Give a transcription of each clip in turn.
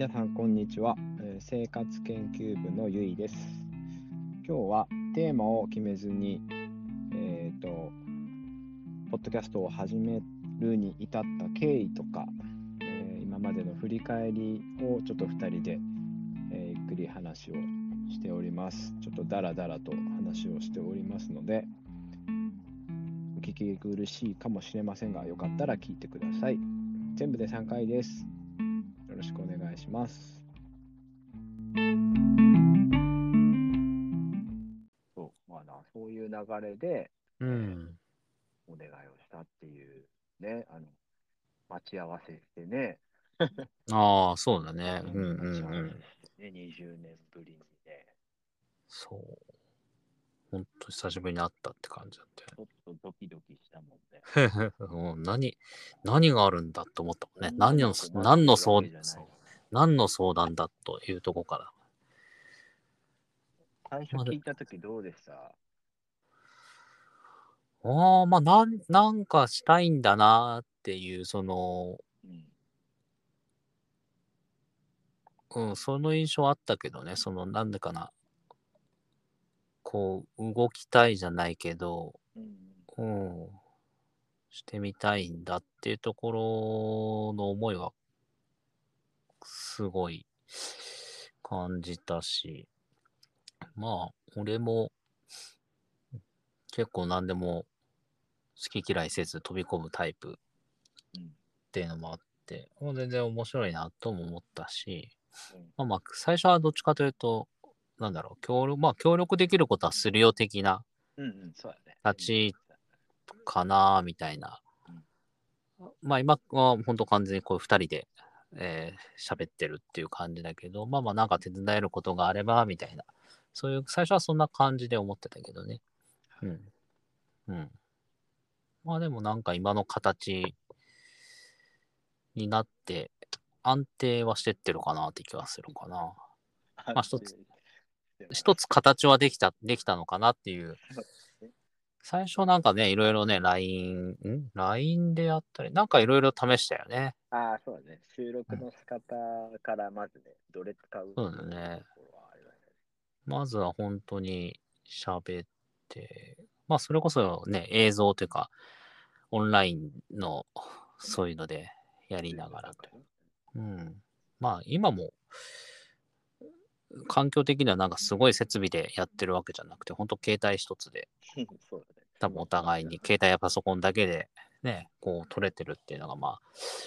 皆さんこんにちは、生活研究部のゆいです。今日はテーマを決めずにえっ、とポッドキャストを始めるに至った経緯とか、えー今までの振り返りをちょっと2人で、えゆっくり話をしております。ちょっとダラダラと話をしておりますのでお聞き苦しいかもしれませんがよかったら聞いてください。全部で3回です。ます。そう、まあな、そういう流れでうん。お願いをしたっていうね、あの、待ち合わせしてね、ああ、そうだね。うんうんうん。してね、20年ぶりにね、そう。ほんと久しぶりに会ったって感じだっちょっとドキドキしたもんね。たよ。もう何、何があるんだと思ったもんね。何の、何の相わけじゃないそう何の相談だというとこから。最初聞いたときどうでした？ああ、まあ、なん、なんかしたいんだなっていう、その、うん。うん、その印象あったけどね、その、なんでかな。こう、動きたいじゃないけど、うん。うん、してみたいんだっていうところの思いは、すごい感じたし、まあ、俺も結構何でも好き嫌いせず飛び込むタイプうんっていうのもあって、もう全然面白いなとも思ったし、うんまあまあ、最初はどっちかというと、なんだろう、協力、まあ、協力できることはするよ的な。立ちかなみたいな。まあ今は本当完全にこう二人でえー喋ってるっていう感じだけど、まあまあなんか手伝えることがあればみたいな。そういう、最初はそんな感じで思ってたけどね。うん。うん。まあでもなんか今の形になって安定はしてってるかなって気はするかな。まあ一つ。一つ形はできた、できたのかなっていう。最初なんかね、いろいろね、LINE、ん ?LINE でやったり、なんかいろいろ試したよね。ああ、そうだね。収録の仕方からまずね、どれ使うそうだねまずは本当に喋って、まあそれこそね、映像というか、オンラインのそういうのでやりながらと。うん。まあ今も、環境的にはなんかすごい設備でやってるわけじゃなくて、本当携帯一つで、そうだね。多分お互いに携帯やパソコンだけでね、こう取れてるっていうのがまあ、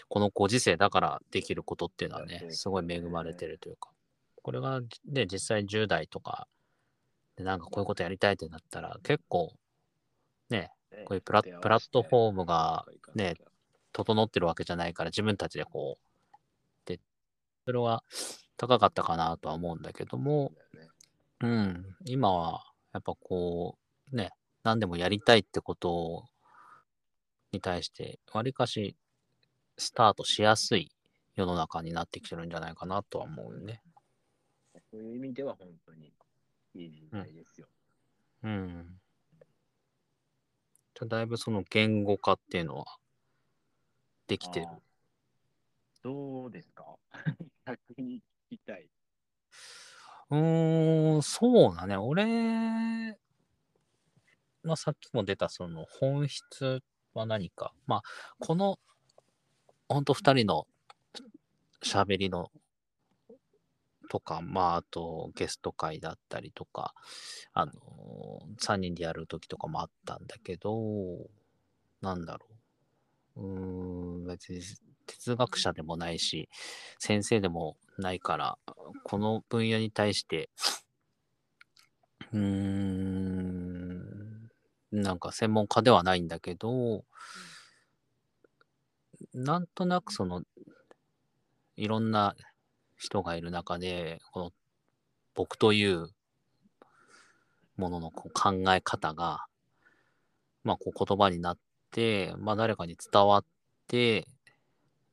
このご時世だからできることっていうのはねすごい恵まれてるというか、これがね、実際10代とかでなんかこういうことやりたいってなったら結構ね、ねこういうプラプラットフォームがねね、整ってるわけじゃないから自分たちでこう、で、それは高かったかなとは思うんだけども、うん、今はやっぱこう、ね、何でもやりたいってことに対して、わりかしスタートしやすい世の中になってきてるんじゃないかなとは思うね。そういう意味では本当にいい時代ですよ。うん。じゃあだいぶその言語化っていうのはできてる。どうですか？逆に。聞きたい。うーん、そうだね。俺、まあ、さっきも出たその本質は何か。まあ、この、ほんと二人の喋りのとか、まあ、あとゲスト会だったりとか、あの3人でやる時とかもあったんだけど、なんだろう。うーん、別に哲学者でもないし、先生でもないから、この分野に対して、うーん、なんか専門家ではないんだけど、なんとなくその、いろんな人がいる中で、この僕というもののこう考え方が、まあこう言葉になって、まあ誰かに伝わって、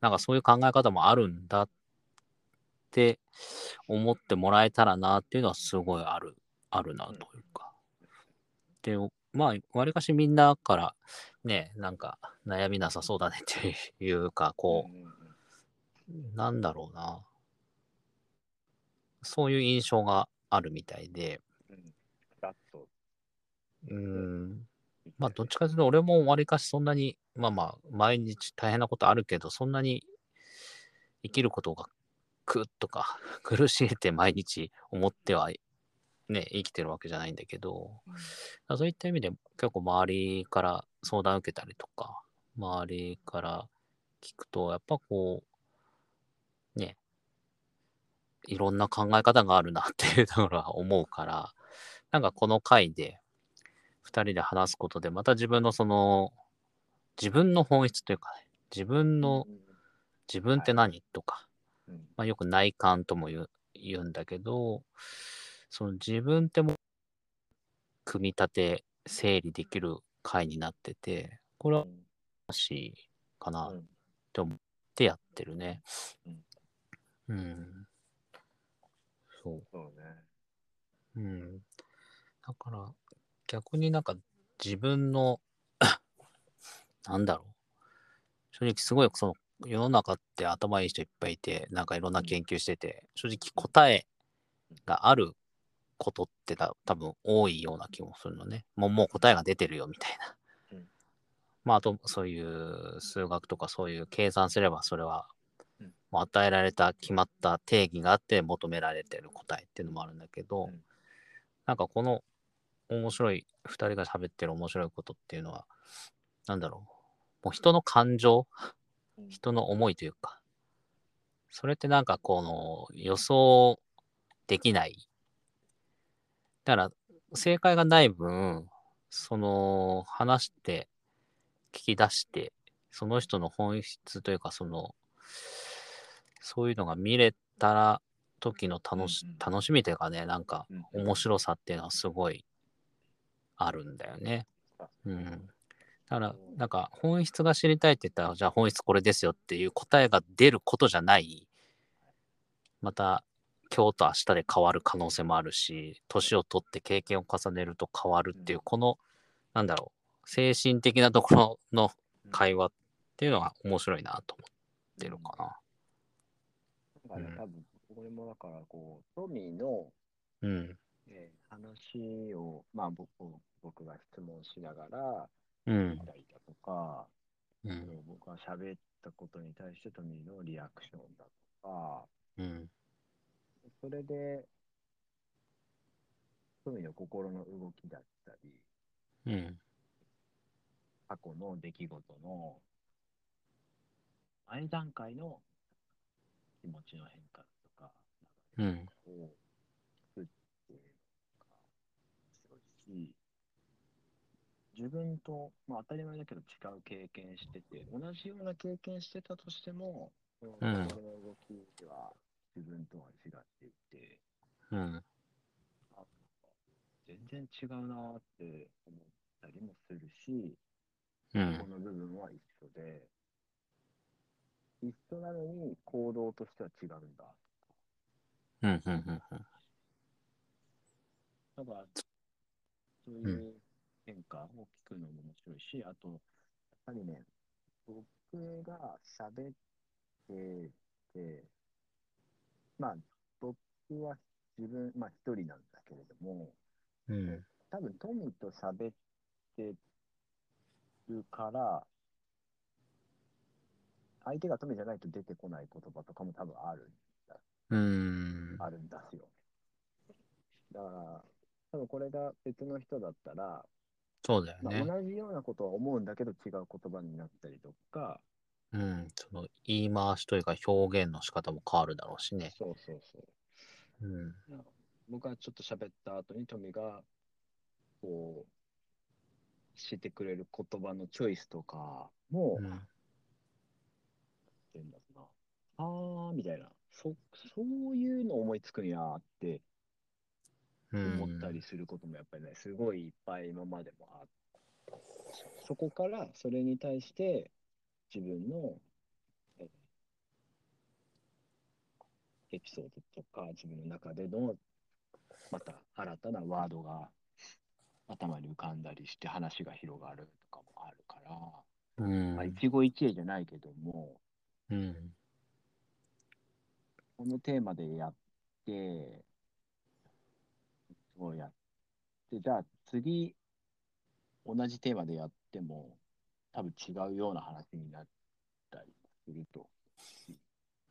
なんかそういう考え方もあるんだって思ってもらえたらなっていうのはすごいある、あるなというか。で、まあ、わりかしみんなからね、なんか悩みなさそうだねっていうか、こうなんだろうな。そういう印象があるみたいで、うん、まあ、どっちかというと、俺もわりかしそんなに、まあまあ、毎日大変なことあるけど、そんなに生きることが苦とか 苦しいって毎日思っては、ね、生きてるわけじゃないんだけど、うん。そういった意味で結構周りから相談受けたりとか、周りから聞くと、やっぱこう、ね、いろんな考え方があるなっていうところは思うから、なんかこの回で2人で話すことで、また自分のその、自分の本質というかね、自分の、自分って何とか、うんまあ、よく内観とも言う言うんだけど、その自分っても組み立て、整理できる回になってて、これは欲しいかなっうんて思ってやってるね。うんうん。そう。そうね。うん。だから、逆になんか自分の、なんだろう。正直すごいその世の中って頭いい人いっぱいいて、なんかいろんな研究してて、正直答えがあることってた多分多いような気もするのね。もうもう答えが出てるよみたいな。うんまああとそういう数学とかそういう計算すればそれはうんもう与えられた決まった定義があって求められてる答えっていうのもあるんだけど、うんなんかこの面白い、2人が喋ってる面白いことっていうのは、なんだろう。もう人の感情、うん人の思いというか、それってなんかこの予想できない。だから正解がない分、その話して、聞き出して、その人の本質というか、その、そういうのが見れたら時の楽し,、楽しみというかね、なんかうん面白さっていうのはすごいあるんだよね。うん。だから、なんか本質が知りたいって言ったら、じゃあ本質これですよっていう答えが出ることじゃない。また、今日と明日で変わる可能性もあるし、年を取って経験を重ねると変わるっていう、うんこの、なんだろう、精神的なところの会話っていうのが面白いなと思ってるかな。なんかね、多分、これもだから、こう、トミーの、うん。えー話を、まあ僕、僕が質問しながら、うん聞い。たとか、うん。僕が喋ったことに対してトミーのリアクションだとか、うん。それで、トミーの心の動きだったり、うん。過去の出来事の前段階の気持ちの変化とか、うん。を聞くっていうのが面白いし、自分と、まあ、当たり前だけど違う経験してて、同じような経験してたとしても、うん心の動きは自分とは違っていて、うん。あ全然違うなーって思ったりもするし、うんこ。の部分は一緒で、一緒なのに行動としては違うんだ。うん。うん。うん。だから、そういう変化を聞くのも面白いし、あと、やっぱりね、僕が喋ってて、まあ、僕は自分、まあ一人なんだけれども、うん。多分トミーと喋ってるから、相手がトミーじゃないと出てこない言葉とかも多分ある、うん。あるんですよ。だから、多分これが別の人だったら、まあ、そうだよね。同じようなことは思うんだけど違う言葉になったりとか、うん。その言い回しというか表現の仕方も変わるだろうしね。そうそうそう。うん。僕がちょっと喋った後にトミが、こう、してくれる言葉のチョイスとかも、うん。っていうんだろうな。あーみたいな。そ、そういうの思いつくんやーってうん。思ったりすることもやっぱりね、すごいいっぱい今までもあって、そこからそれに対して自分のえエピソードとか自分の中でのまた新たなワードが頭に浮かんだりして話が広がるとかもあるから、うん。まあ、一期一会じゃないけども、うん。このテーマでやって、そうやって、じゃあ次、同じテーマでやっても、多分違うような話になったりすると。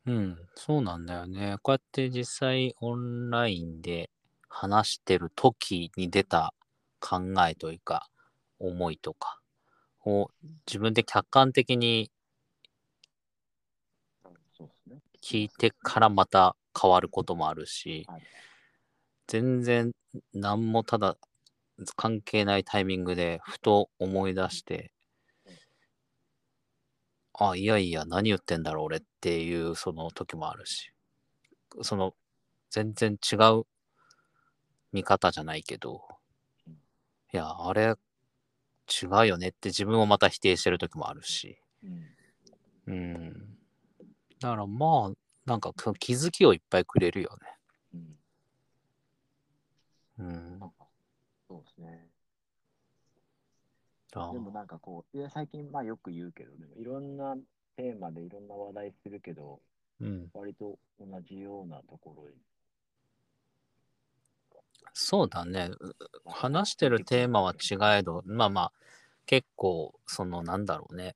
うん、そうなんだよね。こうやって実際オンラインで話してる時に出た考えというか、思いとかを自分で客観的に。聞いてからまた変わることもあるしはい、全然何もただ関係ないタイミングでふと思い出して、あ、いやいや、何言ってんだろう俺っていうその時もあるし、その全然違う見方じゃないけど、いや、あれ違うよねって自分をまた否定してる時もあるし、うん。うん。だからまあ、なんか気づきをいっぱいくれるよね。うん。うん。なんか、そうですね。あでもなんかこう、いや最近まあよく言うけど、いろんなテーマでいろんな話題するけど、うん。割と同じようなところに。そうだね。話してるテーマは違えど、まあまあ、結構、そのなんだろうね。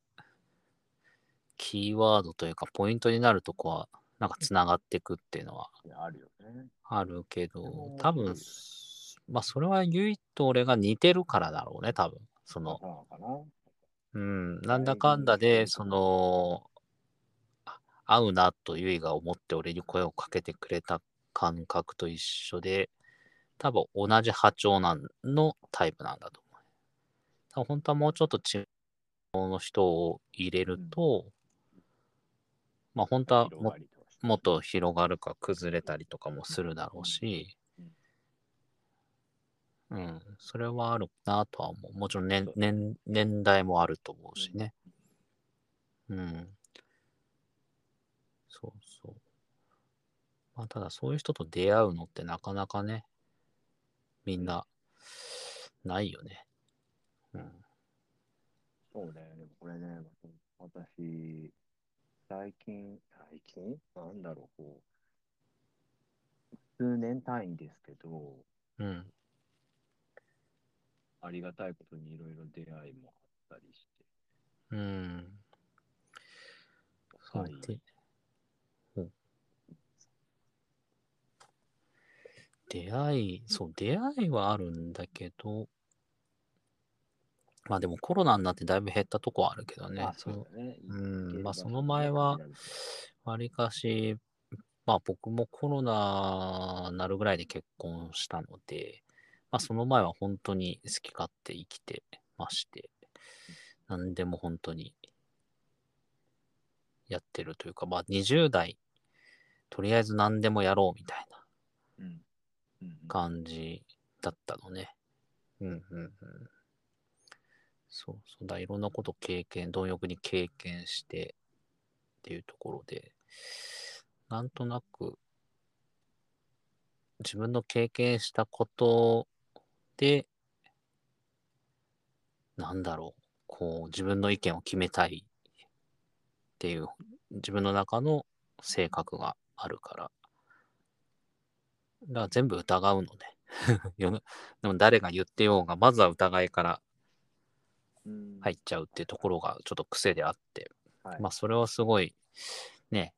キーワードというか、ポイントになるとこは、なんかつながっていくっていうのはあるよね。あるけど多分、まあそれはゆいと俺が似てるからだろうね、多分。その、そうん、なんだかんだで、その、あ合うなとゆいが思って俺に声をかけてくれた感覚と一緒で、多分同じ波長なんのタイプなんだと思う。多分本当はもうちょっと違うの人を入れると、まあ本当はももっと広がるか崩れたりとかもするだろうし、うん、それはあるなとは思う。もちろん年年年代もあると思うしね。うん。そうそう。まあ、ただそういう人と出会うのってなかなかね、みんな、ないよね。うん。そうだよね。これね、私、最近、最近？なんだろう、こう、数年単位ですけど、うん。ありがたいことにいろいろ出会いもあったりして、うん。そうはいで、うん出会い、そう、出会いはあるんだけど、まあでもコロナになってだいぶ減ったとこはあるけどね。あそそうだね。うんまあその前はわりかし、まあ僕もコロナなるぐらいで結婚したので、まあその前は本当に好き勝手生きてまして、何でも本当にやってるというか、まあ20代、とりあえず何でもやろうみたいな感じだったのね。うんうんうん。そうそうだ、いろんなこと経験、貪欲に経験してっていうところで、なんとなく自分の経験したことで、なんだろう、こう自分の意見を決めたいっていう自分の中の性格があるから、だから全部疑うのね。でも誰が言ってようが、まずは疑いからうん入っちゃうっていうところがちょっと癖であって、はいまあそれはすごいね、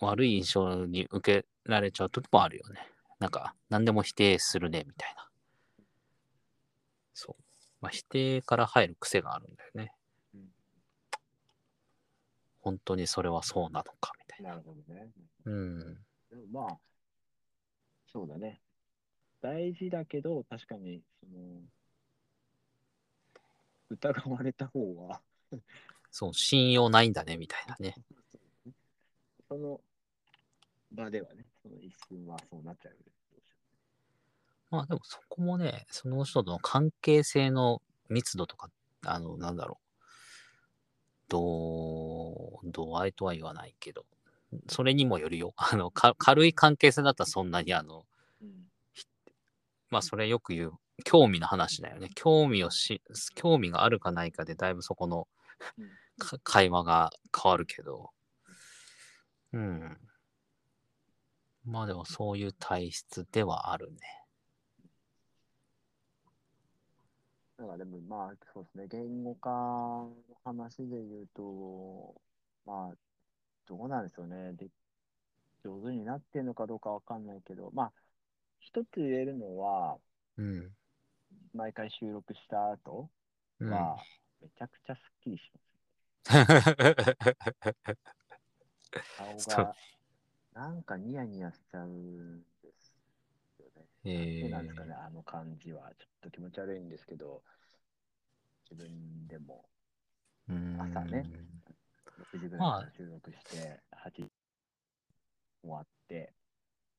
悪い印象に受けられちゃう時もあるよね。なんか何でも否定するねみたいな。そう。まあ否定から入る癖があるんだよね。うん本当にそれはそうなのかみたいな。なるほどね。うん。でもまあ、そうだね。大事だけど、確かに、その、疑われた方は、そう、信用ないんだねみたいな ね。その場ではね、その一瞬はそうなっちゃうよね。まあでもそこもね、その人との関係性の密度とか、あの、なんだろう。どう、度合いとは言わないけど、それにもよるよ。あの、か軽い関係性だったらそんなにあの、もうんまあそれよく言う、興味の話だよね。興味をし、興味があるかないかでだいぶそこのうんか会話が変わるけど、うん。まあでもそういう体質ではあるね。なんかでもまあそうですね、言語化の話で言うと、まあ、どうなんでしょうね。で上手になってるのかどうかわかんないけど、まあ、一つ言えるのは、うん。毎回収録した後うん。は、めちゃくちゃすっきりします。顔が、なんかニヤニヤしちゃうんですよね。えそうなんですかね、ー、あの感じは。ちょっと気持ち悪いんですけど、自分でも朝ね6時ぐらい収録して、8時終わって、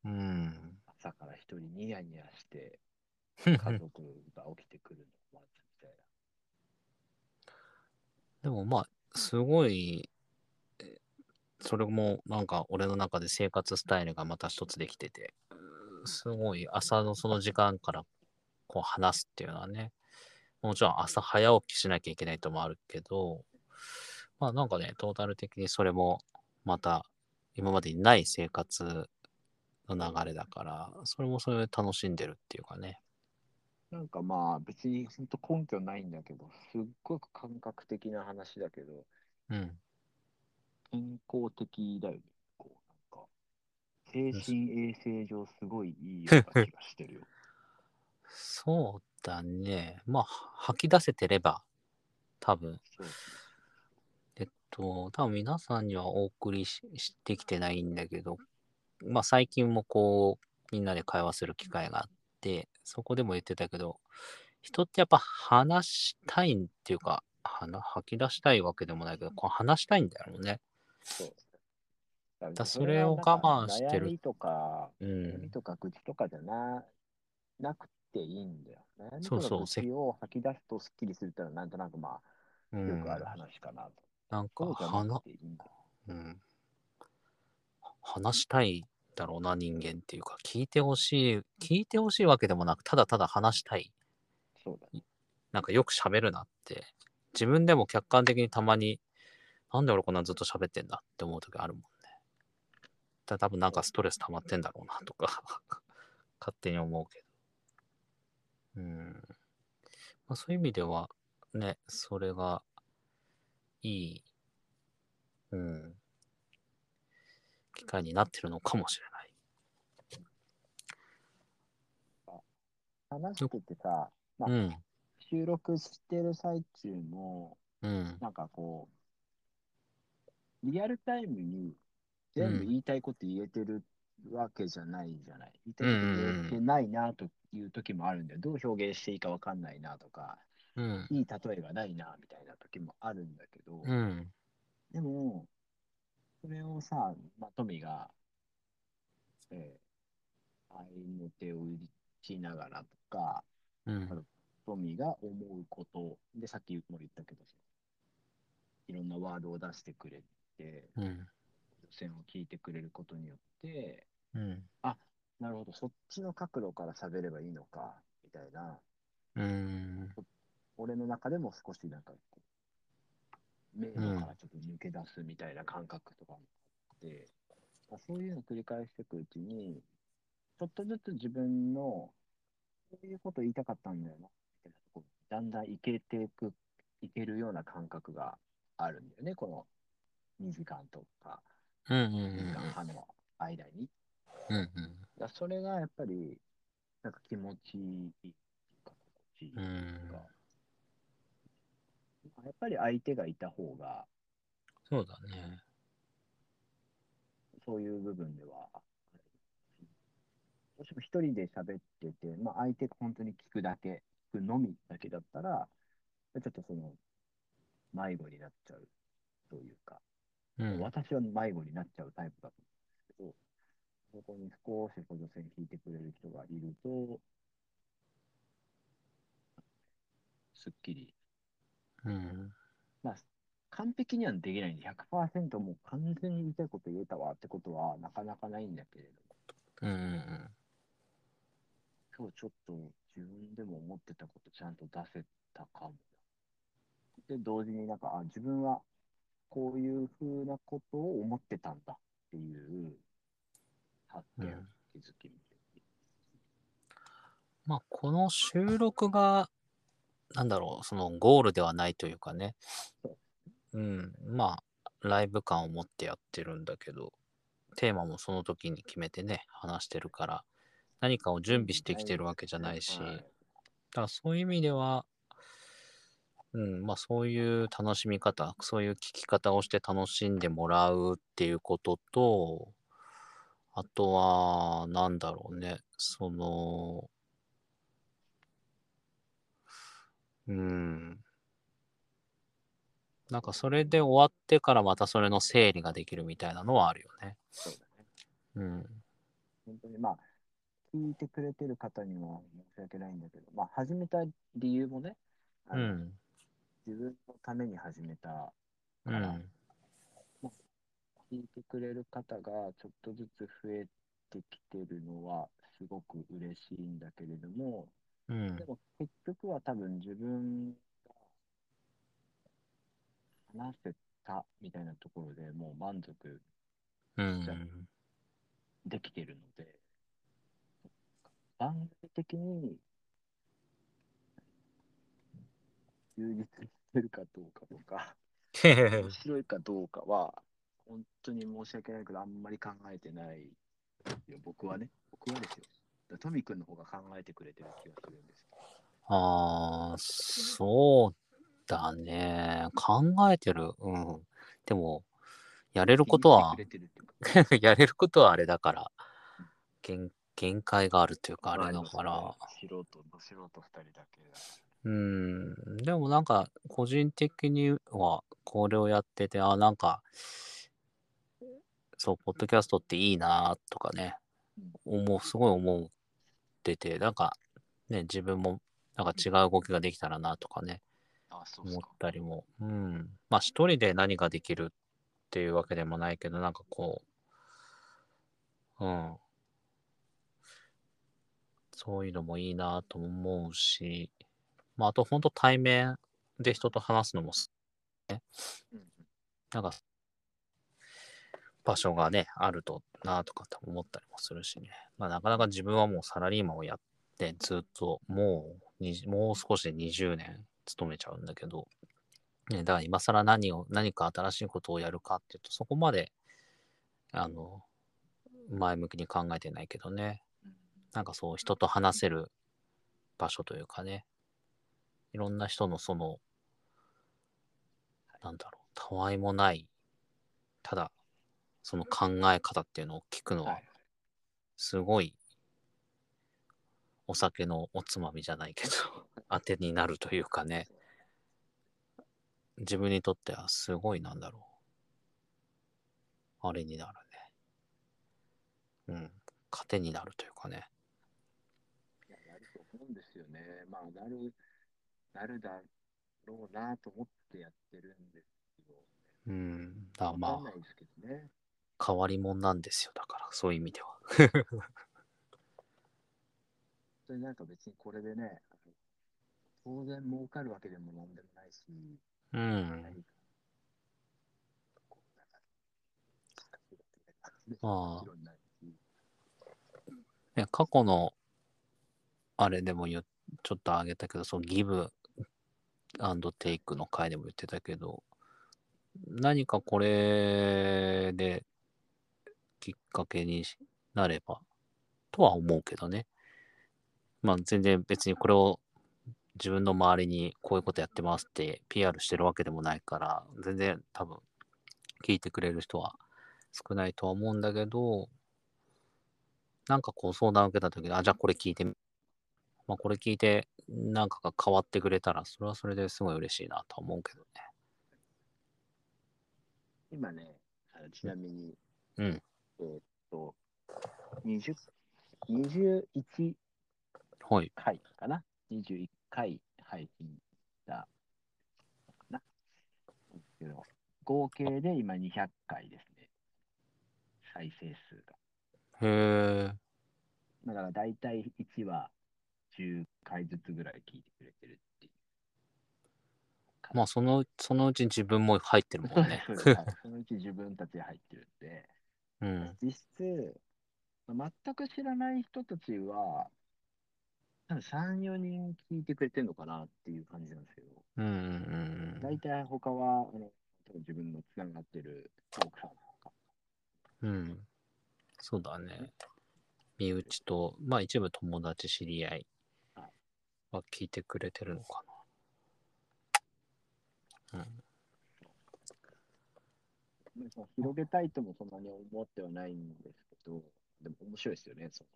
うん。朝から一人ニヤニヤして、家族が起きてくるのを待つみたい でもまあ、すごい、えそれもなんか俺の中で生活スタイルがまた一つできてて、すごい朝のその時間からこう話すっていうのはね、もちろん朝早起きしなきゃいけないともあるけど、まあなんかね、トータル的にそれもまた今までにない生活の流れだから、それもそれで楽しんでるっていうかね。な。なんかまあ別に本当根拠ないんだけど、すっごく感覚的な話だけど、うん。健康的だよね。こうなんか精神衛生上すごいいいような気がしてるよ。そうだね。まあ、吐き出せてれば、多分そうえっと、多分皆さんにはお送りししてきてないんだけど、まあ最近もこう、みんなで会話する機会があって、そこでも言ってたけど、人ってやっぱ話したいっていうか、話吐き出したいわけでもないけど、こう話したいんだろうね。そうだだそれを我慢してる悩みとか、う悩みん。とか愚痴とかじゃななくていいんだよ。悩みそうそう愚痴を吐き出すとすっきりするってのはなんとなくまあ、うんよくある話かなと。なんかそうじゃなんだよ。うん、話したいだろうな、人間っていうか、聞いてほしい、聞いてほしいわけでもなく、ただただ話したい。そうだね。なんかよく喋るなって、自分でも客観的にたまに、なんで俺こんなずっと喋ってんだって思う時あるもんね。だ多分なんかストレス溜まってんだろうなとか、勝手に思うけど。うん。まあ、そういう意味では、ね、それがいい、うん、機会になってるのかもしれない。話しててさ、まあうん、収録してる最中も、うん、なんかこう、リアルタイムに全部言いたいこと言えてるわけじゃないじゃない。言いたいこと言えてないなという時もあるんだよ。どう表現していいかわかんないなとか、うん、いい例えがないなみたいな時もあるんだけど、うん、でも、それをさ、まあ、トミが、えー、愛の手を打ちながらとか、うん、トミが思うこと、で、さっきも言ったけど、いろんなワードを出してくれて、うん、予選を聞いてくれることによって、うん、なるほど、そっちの角度から喋ればいいのか、みたいな、うん、俺の中でも少しなんかこう、迷路からちょっと抜け出すみたいな感覚とかもあって、まあそういうのを繰り返していくうちに、ちょっとずつ自分の、こういうこと言いたかったんだよな、みたいなところだんだんいけていく、いけるような感覚があるんだよね、この2時間とか、うん、う2時ん、間半の間に。うん、うん、だそれがやっぱり、なんか気持ちいいか、心地いいっていうか、やっぱり相手がいた方が、そうだね。そういう部分では、どうしても一人で喋ってて、まあ、相手が本当に聞くだけ、聞くのみだけだったら、ちょっとその、迷子になっちゃうというか、うん、私は迷子になっちゃうタイプだと思うんですけど、そこに少し補助線引いてくれる人がいると、すっきり。うん、まあ、完璧にはできないんで、100%もう完全に言いたいこと言えたわってことはなかなかないんだけれども、うん、うん、今日ちょっと自分でも思ってたことちゃん。と出せたかも。で、同時になんか、あ、自分はこういうふうなことを思ってたんだっていう発見、うん気づきみまあ、この収録が、なんだろう、そのゴールではないというかね。うん。まあ、ライブ感を持ってやってるんだけど、テーマもその時に決めてね、話してるから、何かを準備してきてるわけじゃないし、はい。だからそういう意味では、うん、まあそういう楽しみ方、そういう聞き方をして楽しんでもらうっていうことと、あとは、なんだろうね、その、うん。なんかそれで終わってからまたそれの整理ができるみたいなのはあるよね。そうだね。うん。本当にまあ、聞いてくれてる方には申し訳ないんだけど、まあ、始めた理由もね、うん。自分のために始めた、うん。聞いてくれる方がちょっとずつ増えてきてるのは、すごく嬉しいんだけれども、うんで。も結局は多分自分が話せたみたいなところでもう満足うん。できてるので、番組的に充実るかどうかとか、面白いかどうかは、本当に申し訳ないけど、あんまり考えてないよ、僕はね。僕はですよ。トミ君の方が考えてくれてる気がするんです。ああ、そうだね。考えてる。うん。でも、やれることは やれることはあれだから、限限界があるというか、あれだから。まあ素人、ど素人二人だけだかうん。でもなんか、個人的には、これをやってて、あ、なんか、そう、ポッドキャストっていいなとかね、思う、すごい思ってて、なんか、ね、自分も、なんか違う動きができたらなとかね、思っか。たりも。うん。まあ、一人で何ができるっていうわけでもないけど、なんかこう、うん。そういうのもいいなと思うし、まあ、あと本当対面で人と話すのもす、うんうんなんか、場所がね、あるとなとかって思ったりもするしね。まあ、なかなか自分はもうサラリーマンをやって、ずっともうに、もう少しで20年勤めちゃうんだけど、ね、だから今更何を、何か新しいことをやるかっていうと、そこまで、あの、前向きに考えてないけどね。うんなんかそう、人と話せる場所というかね、いろんな人のその、なんだろう、たわいもない、ただ、その考え方っていうのを聞くのは、はいすごい、お酒のおつまみじゃないけど、当てになるというかね、自分にとってはすごいなんだろう。あれになるね。うん。糧になるというかね。いやなると思うんですよね。まあ、なる、なるだろうなと思ってやってるんですけど、うん。だまあかんな、いですけどね。変わり者なんですよ。だから、そういう意味では。それなんか別にこれでね、当然儲かるわけでもなんでもないし、うん。まあ過去の、あれでもちょっと挙げたけど、そのギブアンドテイクの回でも言ってたけど、何かこれできっかけになればとは思うけどね。まあ全然別にこれを自分の周りにこういうことやってますって PR してるわけでもないから、全然多分聞いてくれる人は少ないとは思うんだけど、なんかこう相談を受けたときに、あ、じゃあこれ聞いてみ、まあこれ聞いてなんかが変わってくれたら、それはそれですごい嬉しいなとは思うけどね。今ね、あのちなみに、うん。えーっと、20 21はい。回かな ?21 回配信したのかな？合計で今200回ですね。再生数が。へえ。だから大体1話10回ずつぐらい聞いてくれてるっていう。まあその、そのうち自分も入ってるもんね。そ そのうち自分たちで入ってるんで、うん。実質、全く知らない人たちは、多分3、4人聞いてくれてるのかなっていう感じなんですけど、うんうん大体他は、あの自分のつながってるトークさんとか、うん。うん。そうだね。身内と、まあ一部友達知り合いは聞いてくれてるのかな。うん。広げたいともそんなに思ってはないんですけど、でも面白いですよね、その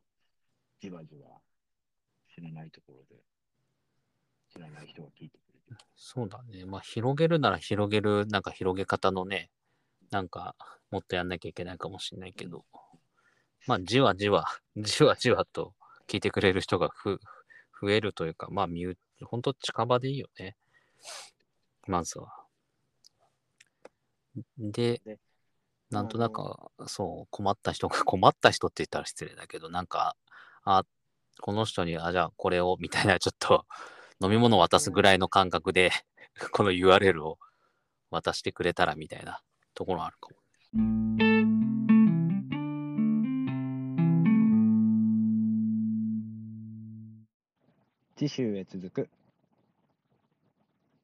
じわじわ知らないところで、知らない人が聞いてくれてる。そうだね。まあ広げるなら広げる、なんか広げ方のね、なんかもっとやんなきゃいけないかもしれないけど、まあじわじわ、じわじわと聞いてくれる人がふ増えるというか、まあ身内、ほんと近場でいいよね。まずは。でで、なんとなく、そう、困った人が、困った人って言ったら失礼だけど、なんか、あ、この人に、あ、じゃあこれを、みたいな、ちょっと、飲み物渡すぐらいの感覚で、この URL を渡してくれたらみたいなところあるかも。次週へ続く